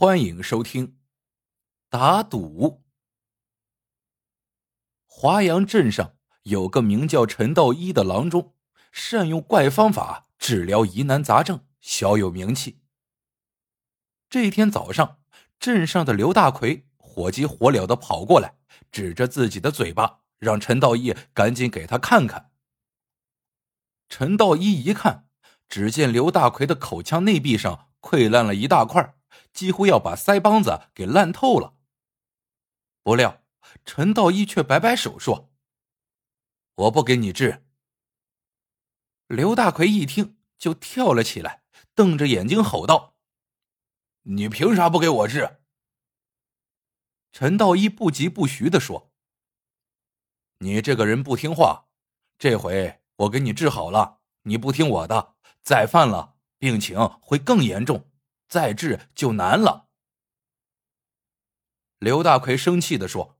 欢迎收听打赌。华阳镇上有个名叫陈道一的郎中，善用怪方法治疗疑难杂症，小有名气。这天早上，镇上的刘大奎火急火燎的跑过来，指着自己的嘴巴，让陈道一赶紧给他看看。陈道一一看，只见刘大奎的口腔内壁上溃烂了一大块。几乎要把腮帮子给烂透了。不料陈道一却摆摆手说：“我不给你治。”刘大奎一听就跳了起来，瞪着眼睛吼道：“你凭啥不给我治？”陈道一不疾不徐的说：“你这个人不听话，这回我给你治好了，你不听我的，再犯了，病情会更严重。”再治就难了。刘大奎生气的说：“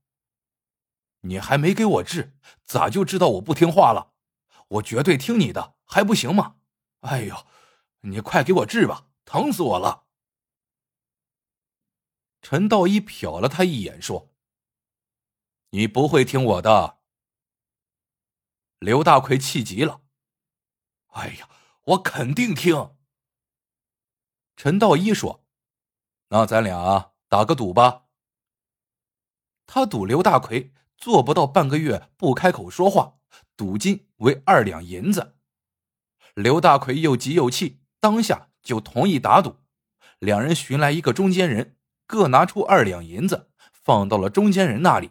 你还没给我治，咋就知道我不听话了？我绝对听你的，还不行吗？哎呦，你快给我治吧，疼死我了！”陈道一瞟了他一眼，说：“你不会听我的。”刘大奎气急了：“哎呀，我肯定听。”陈道一说：“那咱俩打个赌吧。”他赌刘大奎做不到半个月不开口说话，赌金为二两银子。刘大奎又急又气，当下就同意打赌。两人寻来一个中间人，各拿出二两银子，放到了中间人那里。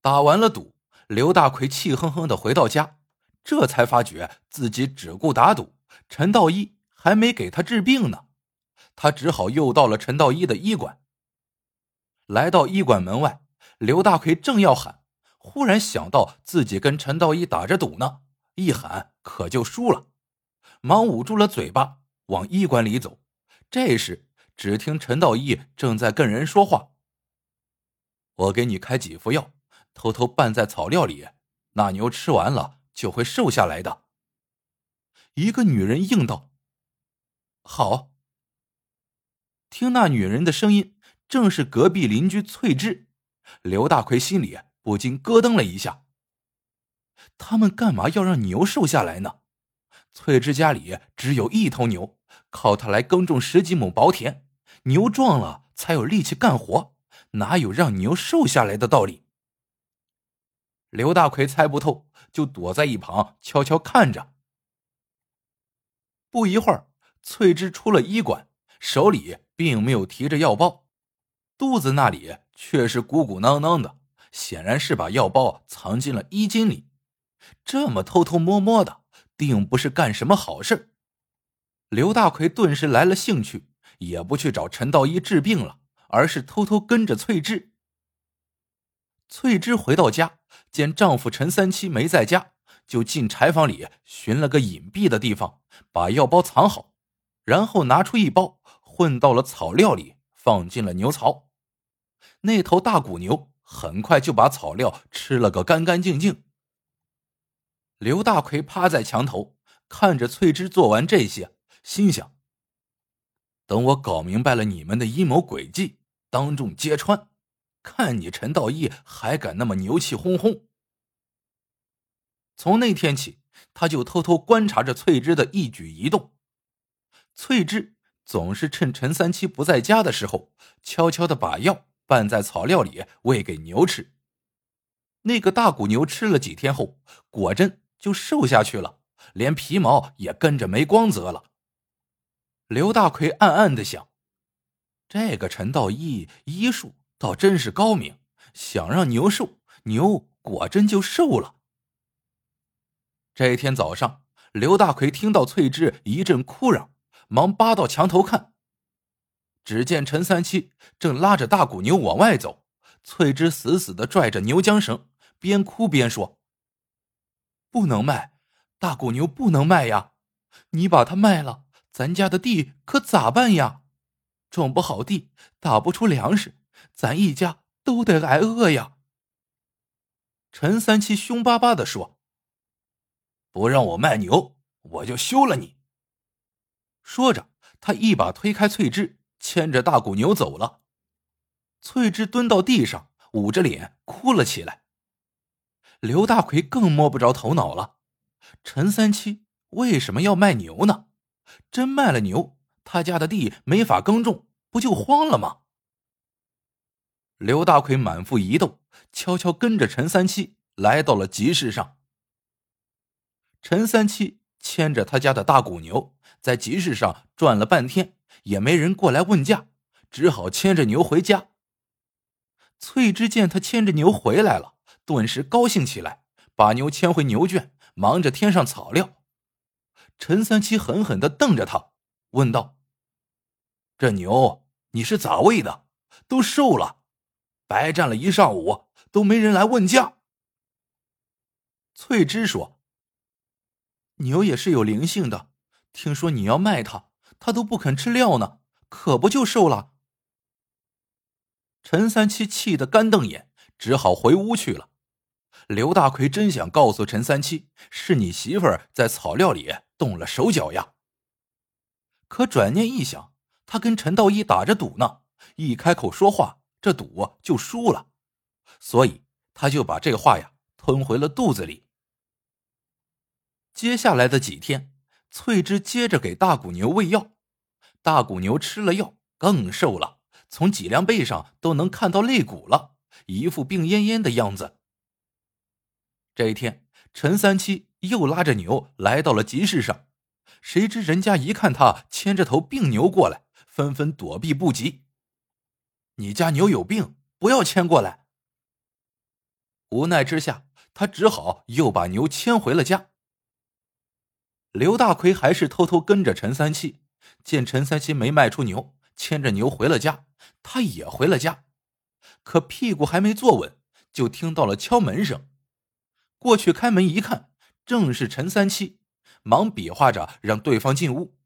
打完了赌，刘大奎气哼哼的回到家，这才发觉自己只顾打赌，陈道一。还没给他治病呢，他只好又到了陈道一的医馆。来到医馆门外，刘大奎正要喊，忽然想到自己跟陈道一打着赌呢，一喊可就输了，忙捂住了嘴巴往医馆里走。这时，只听陈道一正在跟人说话：“我给你开几副药，偷偷拌在草料里，那牛吃完了就会瘦下来的。”一个女人应道。好。听那女人的声音，正是隔壁邻居翠芝。刘大奎心里不禁咯噔了一下。他们干嘛要让牛瘦下来呢？翠芝家里只有一头牛，靠它来耕种十几亩薄田，牛壮了才有力气干活，哪有让牛瘦下来的道理？刘大奎猜不透，就躲在一旁悄悄看着。不一会儿。翠芝出了医馆，手里并没有提着药包，肚子那里却是鼓鼓囊囊的，显然是把药包藏进了衣襟里。这么偷偷摸摸的，定不是干什么好事。刘大奎顿时来了兴趣，也不去找陈道一治病了，而是偷偷跟着翠芝。翠芝回到家，见丈夫陈三七没在家，就进柴房里寻了个隐蔽的地方，把药包藏好。然后拿出一包，混到了草料里，放进了牛槽。那头大骨牛很快就把草料吃了个干干净净。刘大奎趴在墙头，看着翠芝做完这些，心想：等我搞明白了你们的阴谋诡计，当众揭穿，看你陈道义还敢那么牛气哄哄。从那天起，他就偷偷观察着翠芝的一举一动。翠芝总是趁陈三七不在家的时候，悄悄的把药拌在草料里喂给牛吃。那个大骨牛吃了几天后，果真就瘦下去了，连皮毛也跟着没光泽了。刘大奎暗暗的想：这个陈道义医术倒真是高明，想让牛瘦，牛果真就瘦了。这一天早上，刘大奎听到翠芝一阵哭嚷。忙扒到墙头看，只见陈三七正拉着大骨牛往外走，翠芝死死的拽着牛缰绳，边哭边说：“不能卖，大骨牛不能卖呀！你把它卖了，咱家的地可咋办呀？种不好地，打不出粮食，咱一家都得挨饿呀！”陈三七凶巴巴的说：“不让我卖牛，我就休了你！”说着，他一把推开翠芝，牵着大骨牛走了。翠芝蹲到地上，捂着脸哭了起来。刘大奎更摸不着头脑了：陈三七为什么要卖牛呢？真卖了牛，他家的地没法耕种，不就荒了吗？刘大奎满腹疑窦，悄悄跟着陈三七来到了集市上。陈三七牵着他家的大骨牛，在集市上转了半天，也没人过来问价，只好牵着牛回家。翠芝见他牵着牛回来了，顿时高兴起来，把牛牵回牛圈，忙着添上草料。陈三七狠狠的瞪着他，问道：“这牛你是咋喂的？都瘦了，白站了一上午，都没人来问价。”翠芝说：“牛也是有灵性的，听说你要卖它，它都不肯吃料呢，可不就瘦了？”陈三七气得干瞪眼，只好回屋去了。刘大奎真想告诉陈三七，是你媳妇儿在草料里动了手脚呀。可转念一想，他跟陈道一打着赌呢，一开口说话，这赌就输了，所以他就把这话呀吞回了肚子里。接下来的几天，翠芝接着给大骨牛喂药，大骨牛吃了药更瘦了，从脊梁背上都能看到肋骨了，一副病恹恹的样子。这一天，陈三七又拉着牛来到了集市上，谁知人家一看他牵着头病牛过来，纷纷躲避不及。你家牛有病，不要牵过来。无奈之下，他只好又把牛牵回了家。刘大奎还是偷偷跟着陈三七，见陈三七没卖出牛，牵着牛回了家，他也回了家。可屁股还没坐稳，就听到了敲门声。过去开门一看，正是陈三七，忙比划着让对方进屋。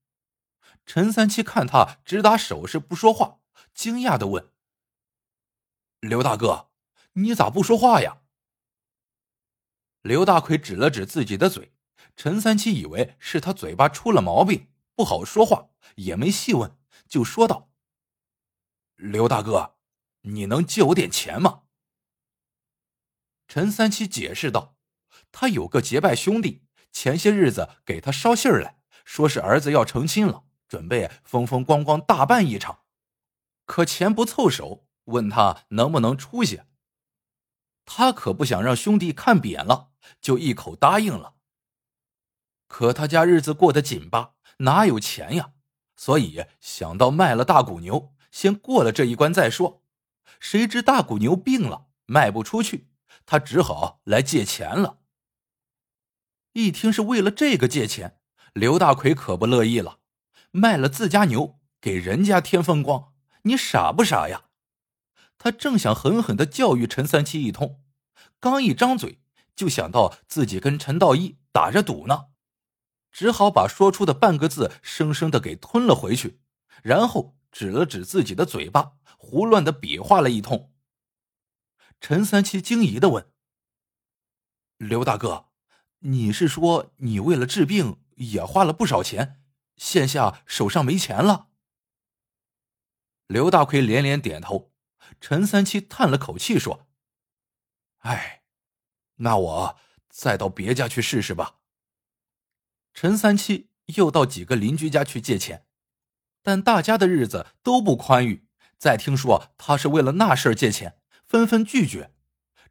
陈三七看他只打手势不说话，惊讶的问：“刘大哥，你咋不说话呀？”刘大奎指了指自己的嘴，陈三七以为是他嘴巴出了毛病，不好说话，也没细问，就说道：“刘大哥，你能借我点钱吗？”陈三七解释道。他有个结拜兄弟，前些日子给他捎信儿来说是儿子要成亲了，准备风风光光大办一场，可钱不凑手，问他能不能出些。他可不想让兄弟看扁了，就一口答应了。可他家日子过得紧巴，哪有钱呀？所以想到卖了大骨牛，先过了这一关再说。谁知大骨牛病了，卖不出去，他只好来借钱了。一听是为了这个借钱，刘大奎可不乐意了，卖了自家牛给人家添风光，你傻不傻呀？他正想狠狠的教育陈三七一通，刚一张嘴就想到自己跟陈道一打着赌呢，只好把说出的半个字生生的给吞了回去，然后指了指自己的嘴巴，胡乱的比划了一通。陈三七惊疑的问：“刘大哥。”你是说你为了治病也花了不少钱，现下手上没钱了？刘大奎连连点头。陈三七叹了口气说：“哎，那我再到别家去试试吧。”陈三七又到几个邻居家去借钱，但大家的日子都不宽裕，再听说他是为了那事借钱，纷纷拒绝。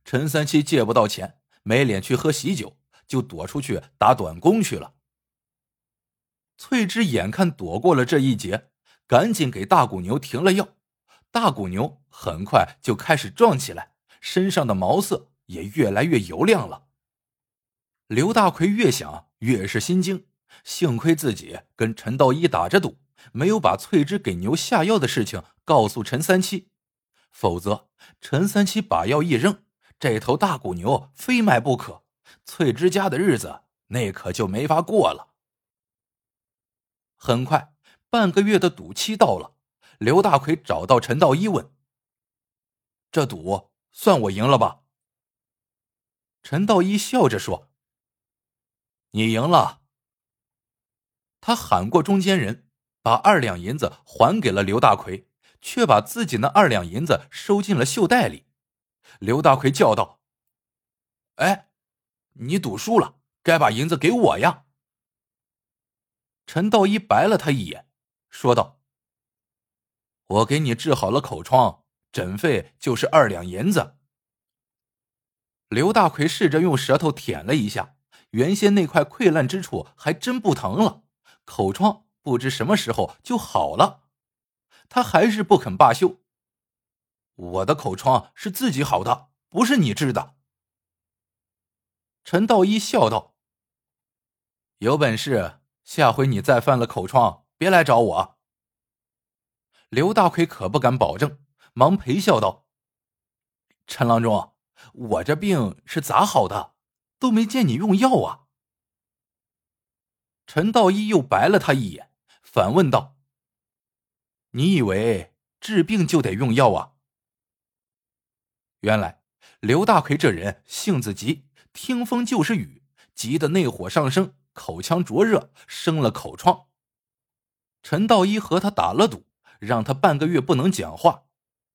陈三七借不到钱，没脸去喝喜酒。就躲出去打短工去了。翠芝眼看躲过了这一劫，赶紧给大骨牛停了药。大骨牛很快就开始壮起来，身上的毛色也越来越油亮了。刘大奎越想越是心惊，幸亏自己跟陈道一打着赌，没有把翠芝给牛下药的事情告诉陈三七，否则陈三七把药一扔，这头大骨牛非卖不可。翠芝家的日子那可就没法过了。很快，半个月的赌期到了，刘大奎找到陈道一问：“这赌算我赢了吧？”陈道一笑着说：“你赢了。”他喊过中间人，把二两银子还给了刘大奎，却把自己那二两银子收进了袖袋里。刘大奎叫道：“哎，你赌输了，该把银子给我呀！”陈道一白了他一眼，说道：“我给你治好了口疮，诊费就是二两银子。”刘大奎试着用舌头舔了一下，原先那块溃烂之处还真不疼了，口疮不知什么时候就好了。他还是不肯罢休。我的口疮是自己好的，不是你治的。陈道一笑道：“有本事，下回你再犯了口疮，别来找我。”刘大奎可不敢保证，忙陪笑道：“陈郎中。”我这病是咋好的？都没见你用药啊！陈道一又白了他一眼，反问道：“你以为治病就得用药啊？”原来刘大奎这人性子急，听风就是雨，急得内火上升，口腔灼热，生了口疮。陈道一和他打了赌，让他半个月不能讲话，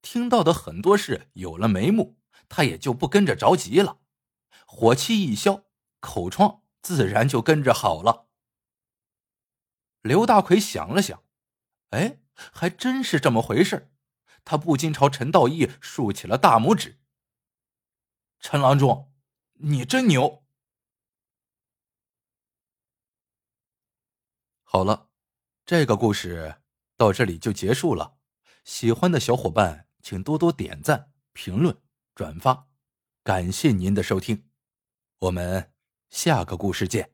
听到的很多事有了眉目。他也就不跟着着急了，火气一消，口疮自然就跟着好了。刘大奎想了想，哎，还真是这么回事他不禁朝陈道义竖起了大拇指。陈郎中，你真牛！好了，这个故事到这里就结束了。喜欢的小伙伴，请多多点赞、评论。转发，感谢您的收听，我们下个故事见。